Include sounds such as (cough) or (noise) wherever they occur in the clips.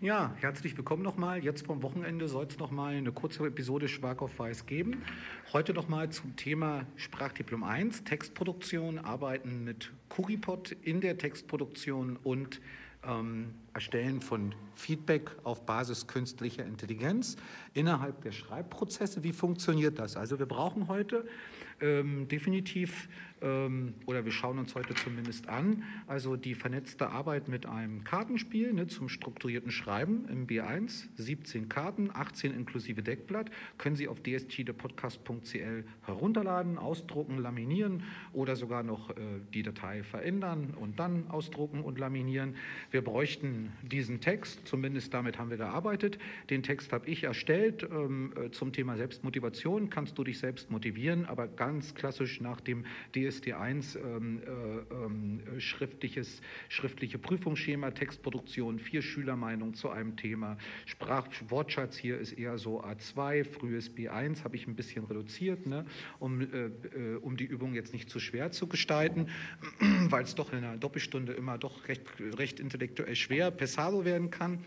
Ja, herzlich willkommen nochmal. Jetzt vom Wochenende soll es nochmal eine kurze Episode Schwark auf Weiß geben. Heute nochmal zum Thema Sprachdiplom 1, Textproduktion, Arbeiten mit Kuripod in der Textproduktion und ähm, Erstellen von Feedback auf Basis künstlicher Intelligenz innerhalb der Schreibprozesse. Wie funktioniert das? Also wir brauchen heute ähm, definitiv, oder wir schauen uns heute zumindest an, also die vernetzte Arbeit mit einem Kartenspiel ne, zum strukturierten Schreiben im B1, 17 Karten, 18 inklusive Deckblatt, können Sie auf dstdepodcast.cl herunterladen, ausdrucken, laminieren oder sogar noch äh, die Datei verändern und dann ausdrucken und laminieren. Wir bräuchten diesen Text, zumindest damit haben wir gearbeitet. Den Text habe ich erstellt ähm, äh, zum Thema Selbstmotivation. Kannst du dich selbst motivieren, aber ganz klassisch nach dem DSD1 ähm, äh, ähm, schriftliches, schriftliche Prüfungsschema, Textproduktion, vier Schülermeinungen zu einem Thema. Sprach, Wortschatz hier ist eher so A2, frühes B1 habe ich ein bisschen reduziert, ne, um, äh, äh um die Übung jetzt nicht zu schwer zu gestalten, (clears throat) weil es doch in einer Doppelstunde immer doch recht, recht intellektuell schwer Pesado werden kann.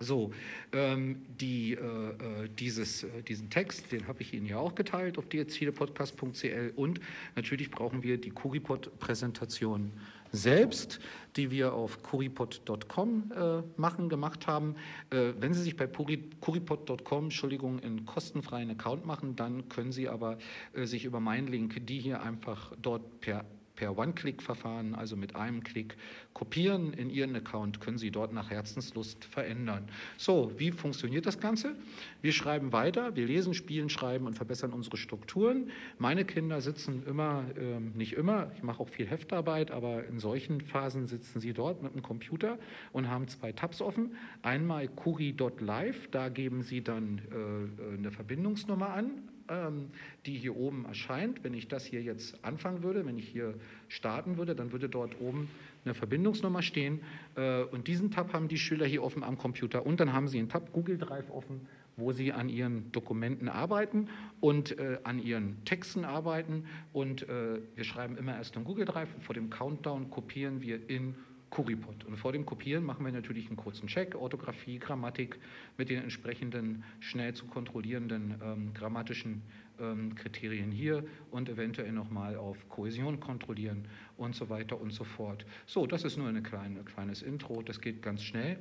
So, ähm, die, äh, äh, dieses, äh, diesen Text, den habe ich Ihnen ja auch geteilt auf dierzielepodcast.cl und natürlich brauchen wir die Kuripod-Präsentation selbst, die wir auf kuripod.com äh, machen, gemacht haben. Äh, wenn Sie sich bei kuripod.com, Entschuldigung, einen kostenfreien Account machen, dann können Sie aber äh, sich über meinen Link die hier einfach dort per per One-Click-Verfahren, also mit einem Klick, kopieren in Ihren Account, können Sie dort nach Herzenslust verändern. So, wie funktioniert das Ganze? Wir schreiben weiter, wir lesen, spielen, schreiben und verbessern unsere Strukturen. Meine Kinder sitzen immer, äh, nicht immer, ich mache auch viel Heftarbeit, aber in solchen Phasen sitzen sie dort mit dem Computer und haben zwei Tabs offen. Einmal kuri.live, da geben sie dann äh, eine Verbindungsnummer an, ähm, die hier oben erscheint. Wenn ich das hier jetzt anfangen würde, wenn ich hier starten würde, dann würde dort oben eine Verbindungsnummer stehen. Äh, und diesen Tab haben die Schüler hier offen am Computer. Und dann haben sie einen Tab Google Drive offen, wo sie an ihren Dokumenten arbeiten und äh, an ihren Texten arbeiten. Und äh, wir schreiben immer erst in Google Drive. Vor dem Countdown kopieren wir in Kuripod. Und vor dem Kopieren machen wir natürlich einen kurzen Check, Orthographie, Grammatik mit den entsprechenden schnell zu kontrollierenden ähm, grammatischen ähm, Kriterien hier und eventuell nochmal auf Kohäsion kontrollieren und so weiter und so fort. So, das ist nur ein kleine, kleines Intro, das geht ganz schnell.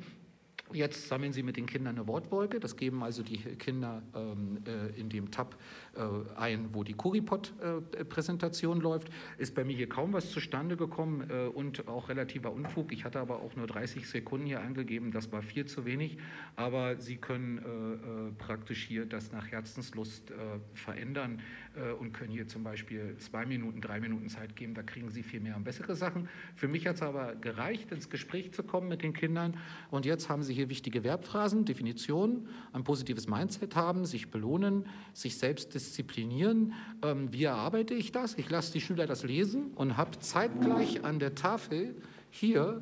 Jetzt sammeln Sie mit den Kindern eine Wortwolke. Das geben also die Kinder ähm, äh, in dem Tab äh, ein, wo die Kuripod-Präsentation äh, läuft. Ist bei mir hier kaum was zustande gekommen äh, und auch relativer Unfug. Ich hatte aber auch nur 30 Sekunden hier angegeben. Das war viel zu wenig. Aber Sie können äh, äh, praktisch hier das nach Herzenslust verändern und können hier zum Beispiel zwei Minuten, drei Minuten Zeit geben. Da kriegen Sie viel mehr und bessere Sachen. Für mich hat es aber gereicht, ins Gespräch zu kommen mit den Kindern. Und jetzt haben Sie hier wichtige Verbphrasen, Definitionen, ein positives Mindset haben, sich belohnen, sich selbst disziplinieren. Ähm, wie erarbeite ich das? Ich lasse die Schüler das lesen und habe zeitgleich an der Tafel hier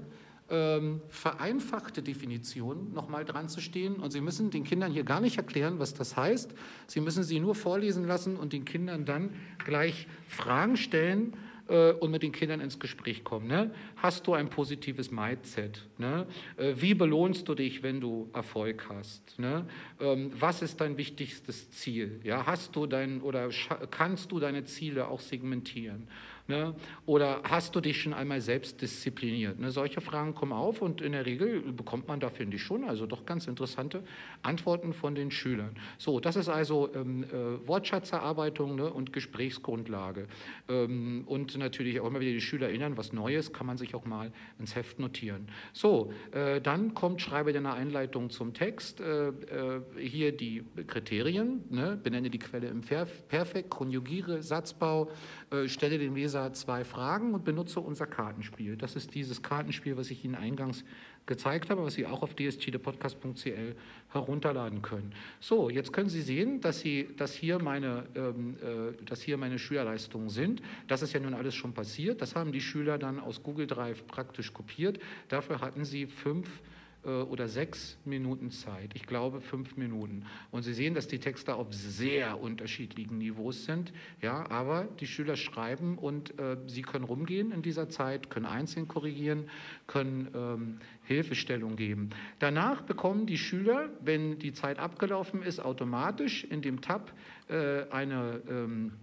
ähm, vereinfachte Definitionen nochmal dran zu stehen. Und Sie müssen den Kindern hier gar nicht erklären, was das heißt. Sie müssen sie nur vorlesen lassen und den Kindern dann gleich Fragen stellen, äh, und mit den Kindern ins Gespräch kommen. Ne? Hast du ein positives Mindset? Ne? Äh, wie belohnst du dich, wenn du Erfolg hast? Ne? Ähm, was ist dein wichtigstes Ziel? Ja, hast du dein oder kannst du deine Ziele auch segmentieren? Ne? Oder hast du dich schon einmal selbst diszipliniert? Ne? Solche Fragen kommen auf und in der Regel bekommt man da, finde ich schon, also doch ganz interessante Antworten von den Schülern. So, das ist also ähm, äh, Wortschatzerarbeitung ne? und Gesprächsgrundlage. Ähm, und natürlich auch immer wieder die Schüler erinnern, was Neues kann man sich auch mal ins Heft notieren. So, äh, dann kommt, schreibe deine Einleitung zum Text. Äh, äh hier die Kriterien, ne? benenne die Quelle im Perfekt, konjugiere, Satzbau, äh, stelle dem Leser Leser zwei Fragen und benutze unser Kartenspiel. Das ist dieses Kartenspiel, was ich Ihnen eingangs gezeigt habe, was Sie auch auf dstdepodcast.cl herunterladen können. So, jetzt können Sie sehen, dass, Sie, dass, hier meine, ähm, äh, dass hier meine Schülerleistungen sind. Das ist ja nun alles schon passiert. Das haben die Schüler dann aus Google Drive praktisch kopiert. Dafür hatten Sie fünf oder sechs Minuten Zeit. Ich glaube fünf Minuten. Und Sie sehen, dass die Texte auf sehr unterschiedlichen Niveaus sind. Ja, aber die Schüler schreiben und äh, sie können rumgehen in dieser Zeit, können einzeln korrigieren, können ähm, Hilfestellung geben. Danach bekommen die Schüler, wenn die Zeit abgelaufen ist, automatisch in dem Tab äh, eine ähm,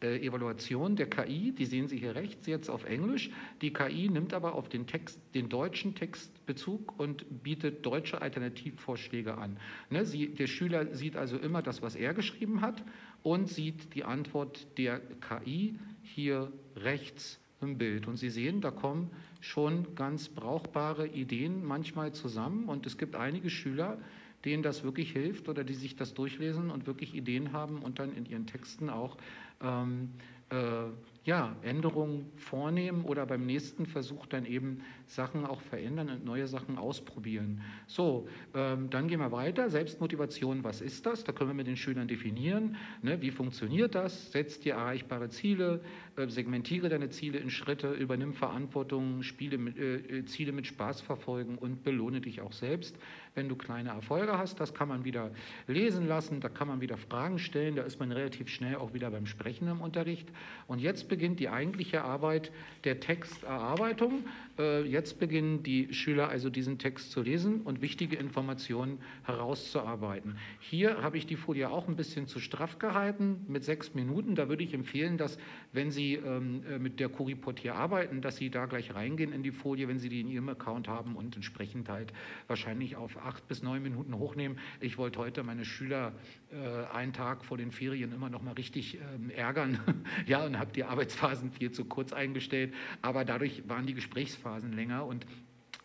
äh, Evaluation der KI, die sehen Sie hier rechts jetzt auf Englisch. Die KI nimmt aber auf den, Text, den deutschen Text Bezug und bietet deutsche Alternativvorschläge an. Ne, sie, der Schüler sieht also immer das, was er geschrieben hat und sieht die Antwort der KI hier rechts im Bild. Und Sie sehen, da kommen schon ganz brauchbare Ideen manchmal zusammen und es gibt einige Schüler, denen das wirklich hilft oder die sich das durchlesen und wirklich Ideen haben und dann in ihren Texten auch ähm, äh, ja, Änderungen vornehmen oder beim nächsten Versuch dann eben Sachen auch verändern und neue Sachen ausprobieren. So, ähm, dann gehen wir weiter. Selbstmotivation, was ist das? Da können wir mit den Schülern definieren. Ne? Wie funktioniert das? Setz dir erreichbare Ziele, segmentiere deine Ziele in Schritte, übernimm Verantwortung, spiele mit, äh, äh, Ziele mit Spaß verfolgen und belohne dich auch selbst, wenn du kleine Erfolge hast. Das kann man wieder lesen lassen, da kann man wieder Fragen stellen, da ist man relativ schnell auch wieder beim Sprechen im Unterricht. Und jetzt beginnt die eigentliche Arbeit der Texterarbeitung. Äh, jetzt beginnen die Schüler also diesen Text zu lesen und wichtige Informationen herauszuarbeiten. Hier habe ich die Folie auch ein bisschen zu straff gehalten mit sechs Minuten. Da würde ich empfehlen, dass wenn Sie ähm, äh, mit der Curipod hier arbeiten, dass Sie da gleich reingehen in die Folie, wenn Sie die in Ihrem Account haben und entsprechend halt wahrscheinlich auf acht bis neun Minuten hochnehmen. Ich wollte heute meine Schüler äh, einen Tag vor den Ferien immer noch mal richtig ähm, ärgern, (laughs) ja, und habe die Arbeitsphasen viel zu kurz eingestellt. Aber dadurch waren die Gesprächsphasen länger und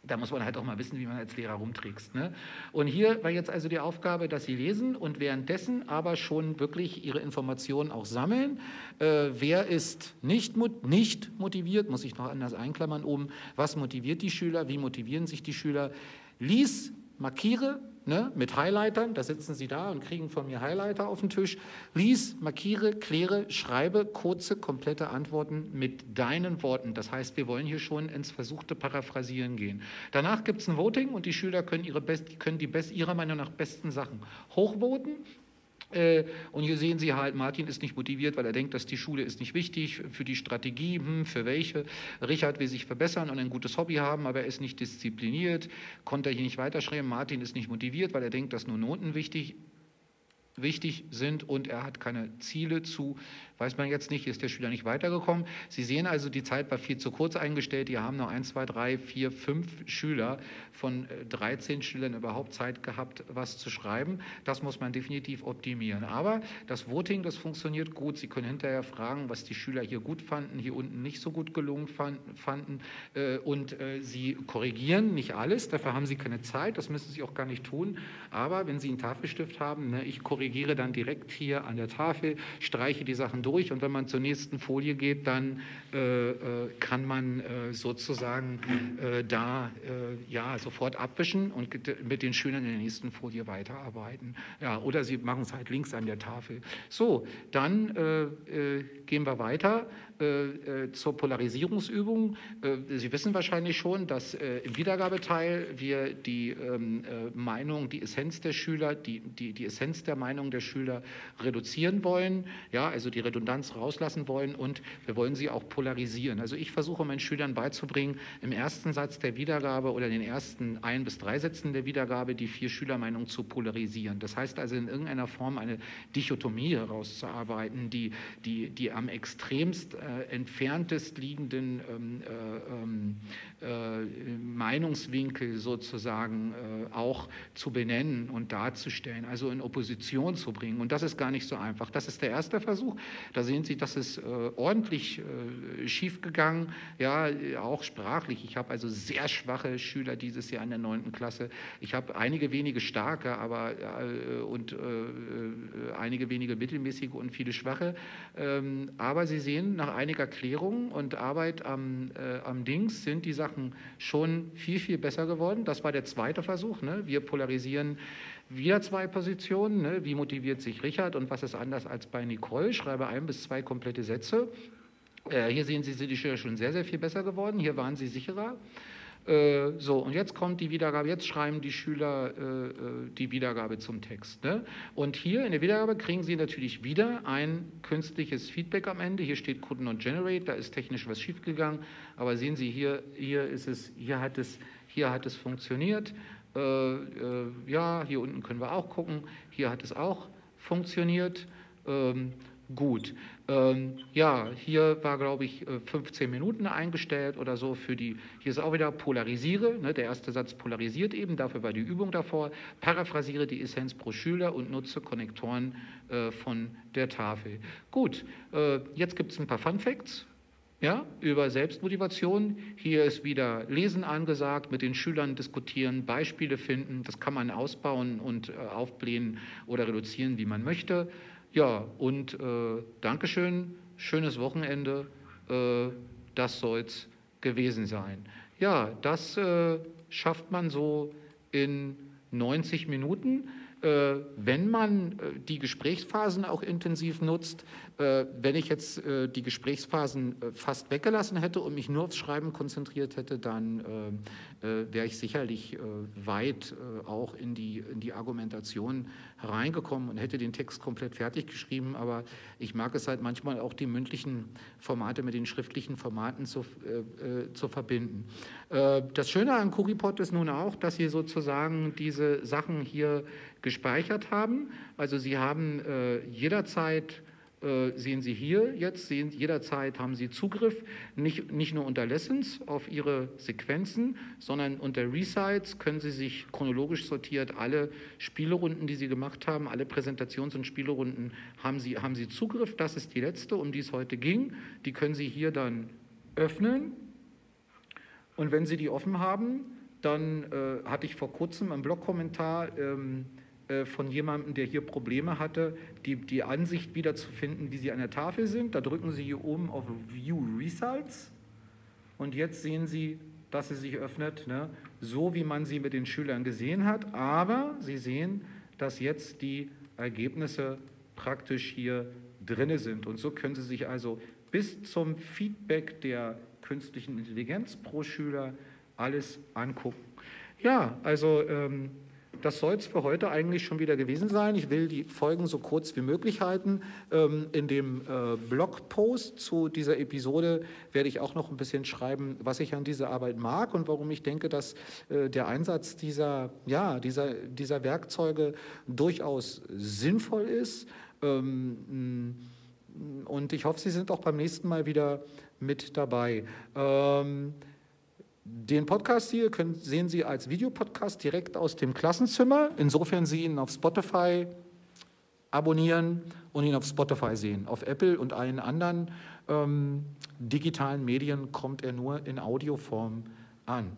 da muss man halt auch mal wissen, wie man als Lehrer rumträgst. Ne? Und hier war jetzt also die Aufgabe, dass Sie lesen und währenddessen aber schon wirklich Ihre Informationen auch sammeln. Äh, wer ist nicht, nicht motiviert, muss ich noch anders einklammern oben. Was motiviert die Schüler? Wie motivieren sich die Schüler? Lies, markiere ne, mit Highlightern, da sitzen Sie da und kriegen von mir Highlighter auf den Tisch. Lies, markiere, kläre, schreibe kurze, komplette Antworten mit deinen Worten. Das heißt, wir wollen hier schon ins versuchte Paraphrasieren gehen. Danach gibt es ein Voting und die Schüler können, ihre best, können die best, ihrer Meinung nach besten Sachen hochvoten und hier sehen Sie halt, Martin ist nicht motiviert, weil er denkt, dass die Schule ist nicht wichtig für die Strategie, hm, für welche. Richard will sich verbessern und ein gutes Hobby haben, aber er ist nicht diszipliniert, konnte er hier nicht weiterschreiben. Martin ist nicht motiviert, weil er denkt, dass nur Noten wichtig wichtig sind und er hat keine Ziele zu Weiß man jetzt nicht, ist der Schüler nicht weitergekommen. Sie sehen also, die Zeit war viel zu kurz eingestellt. Die haben noch ein, zwei, drei, vier, fünf Schüler von 13 äh, Schülern überhaupt Zeit gehabt, was zu schreiben. Das muss man definitiv optimieren. Aber das Voting, das funktioniert gut. Sie können hinterher fragen, was die Schüler hier gut fanden, hier unten nicht so gut gelungen fanden. Äh, und äh, Sie korrigieren nicht alles, dafür haben Sie keine Zeit, das müssen Sie auch gar nicht tun. Aber wenn Sie einen Tafelstift haben, ne, ich korrigiere dann direkt hier an der Tafel, streiche die Sachen durch und wenn man zur nächsten Folie geht, dann äh, äh, kann man äh, sozusagen äh, da äh, ja, sofort abwischen und mit den Schülern in der nächsten Folie weiterarbeiten. Ja, oder sie machen es halt links an der Tafel. So, dann äh, gehen wir weiter. Äh, äh, zur Polarisierungsübung. Äh, Sie wissen wahrscheinlich schon, dass im Wiedergabeteil wir die ähm, Meinung, die Essenz der Schüler, die, die, die Essenz der Meinung der Schüler reduzieren wollen, ja, also die Redundanz rauslassen wollen und wir wollen sie auch polarisieren. Also ich versuche meinen Schülern beizubringen, im ersten Satz der Wiedergabe oder in den ersten ein bis drei Sätzen der Wiedergabe die vier Schülermeinungen zu polarisieren. Das heißt also in irgendeiner Form eine Dichotomie herauszuarbeiten, die, die, die am extremst äh, entferntest liegenden ähm, äh, ähm, äh, Meinungswinkel sozusagen äh, auch zu benennen und darzustellen, also in Opposition zu bringen. Und das ist gar nicht so einfach. Das ist der erste Versuch. Da sehen Sie, das ist äh, ordentlich äh, schiefgegangen, ja, auch sprachlich. Ich habe also sehr schwache Schüler dieses Jahr in der neunten Klasse. Ich habe einige wenige starke, aber und einige wenige mittelmäßige und viele schwache. Ähm, aber Sie sehen, nach einiger Klärung und Arbeit am, äh, am Dings sind die Sachen schon viel, viel besser geworden. Das war der zweite Versuch. Ne? Wir polarisieren wieder zwei Positionen. Ne? Wie motiviert sich Richard und was ist anders als bei Nicole? Schreibe ein bis zwei komplette Sätze. Äh, hier sehen Sie, sind die Schüler schon sehr, sehr viel besser geworden. Hier waren sie sicherer. Äh, so, und jetzt kommt die Wiedergabe, jetzt schreiben die Schüler äh, äh, die Wiedergabe zum Text. Ne? Und hier in der Wiedergabe kriegen Sie natürlich wieder ein künstliches Feedback am Ende. Hier steht Could not generate, da ist technisch was schiefgegangen, aber sehen Sie hier, hier ist es, hier hat es, hier hat es funktioniert. Äh, äh, ja, hier unten können wir auch gucken, hier hat es auch funktioniert. Ähm, gut. Ähm, ja, hier war, glaube ich, 15 äh, Minuten eingestellt oder so für die, hier ist auch wieder polarisiere, ne, der erste Satz polarisiert eben, dafür war die Übung davor, paraphrasiere die Essenz pro Schüler und nutze Konnektoren äh, von der Tafel. Gut, äh, jetzt gibt es ein paar Fun Facts. Ja, über Selbstmotivation. Hier ist wieder Lesen angesagt, mit den Schülern diskutieren, Beispiele finden. Das kann man ausbauen und äh, aufblähen oder reduzieren, wie man möchte. Ja, und äh, Dankeschön, schönes Wochenende, äh, das soll es gewesen sein. Ja, das äh, schafft man so in 90 Minuten. Äh, wenn man äh, die Gesprächsphasen auch intensiv nutzt, äh, wenn ich jetzt die Gesprächsphasen fast weggelassen hätte und mich nur aufs Schreiben konzentriert hätte, dann wäre ich sicherlich weit auch in die, in die Argumentation reingekommen und hätte den Text komplett fertig geschrieben. Aber ich mag es halt manchmal auch die mündlichen Formate mit den schriftlichen Formaten zu, äh, zu verbinden. Das Schöne an Kuripod ist nun auch, dass Sie sozusagen diese Sachen hier gespeichert haben. Also Sie haben äh, jederzeit äh, sehen Sie hier jetzt, sehen, jederzeit haben Sie Zugriff, nicht, nicht nur unter Lessons auf Ihre Sequenzen, sondern unter Resites können Sie sich chronologisch sortiert alle Spielerunden, die Sie gemacht haben, alle Präsentations- und Spielerunden haben Sie, haben Sie Zugriff. Das ist die letzte, um die es heute ging. Die können Sie hier dann öffnen. Und wenn Sie die offen haben, dann äh, hatte ich vor kurzem einen Blogkommentar ähm, äh, von jemandem, der hier Probleme hatte, die, die Ansicht wiederzufinden, wie sie an der Tafel sind. Da drücken Sie hier oben auf View Results und jetzt sehen Sie, dass sie sich öffnet, ne? so wie man sie mit den Schülern gesehen hat. Aber Sie sehen, dass jetzt die Ergebnisse praktisch hier drin sind. Und so können Sie sich also bis zum Feedback der künstlichen Intelligenz pro Schüler alles angucken. Ja, also ähm, das soll es für heute eigentlich schon wieder gewesen sein. Ich will die Folgen so kurz wie möglich halten. Ähm, in dem äh, Blogpost zu dieser Episode werde ich auch noch ein bisschen schreiben, was ich an dieser Arbeit mag und warum ich denke, dass äh, der Einsatz dieser, ja, dieser, dieser Werkzeuge durchaus sinnvoll ist. Ähm, und ich hoffe, Sie sind auch beim nächsten Mal wieder mit dabei. Ähm, den Podcast hier können, sehen Sie als Videopodcast direkt aus dem Klassenzimmer, insofern Sie ihn auf Spotify abonnieren und ihn auf Spotify sehen. Auf Apple und allen anderen ähm, digitalen Medien kommt er nur in Audioform an.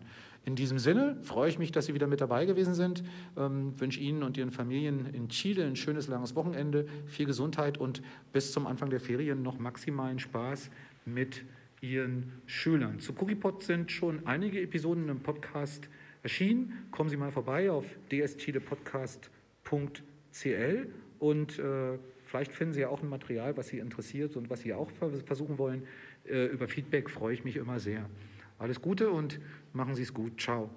In diesem Sinne freue ich mich, dass Sie wieder mit dabei gewesen sind. Ähm, wünsche Ihnen und Ihren Familien in Chile ein schönes, langes Wochenende, viel Gesundheit und bis zum Anfang der Ferien noch maximalen Spaß mit Ihren Schülern. Zu CookiePod sind schon einige Episoden im Podcast erschienen. Kommen Sie mal vorbei auf dschilepodcast.cl und äh, vielleicht finden Sie ja auch ein Material, was Sie interessiert und was Sie auch versuchen wollen. Äh, über Feedback freue ich mich immer sehr. Alles Gute und machen Sie es gut. Ciao.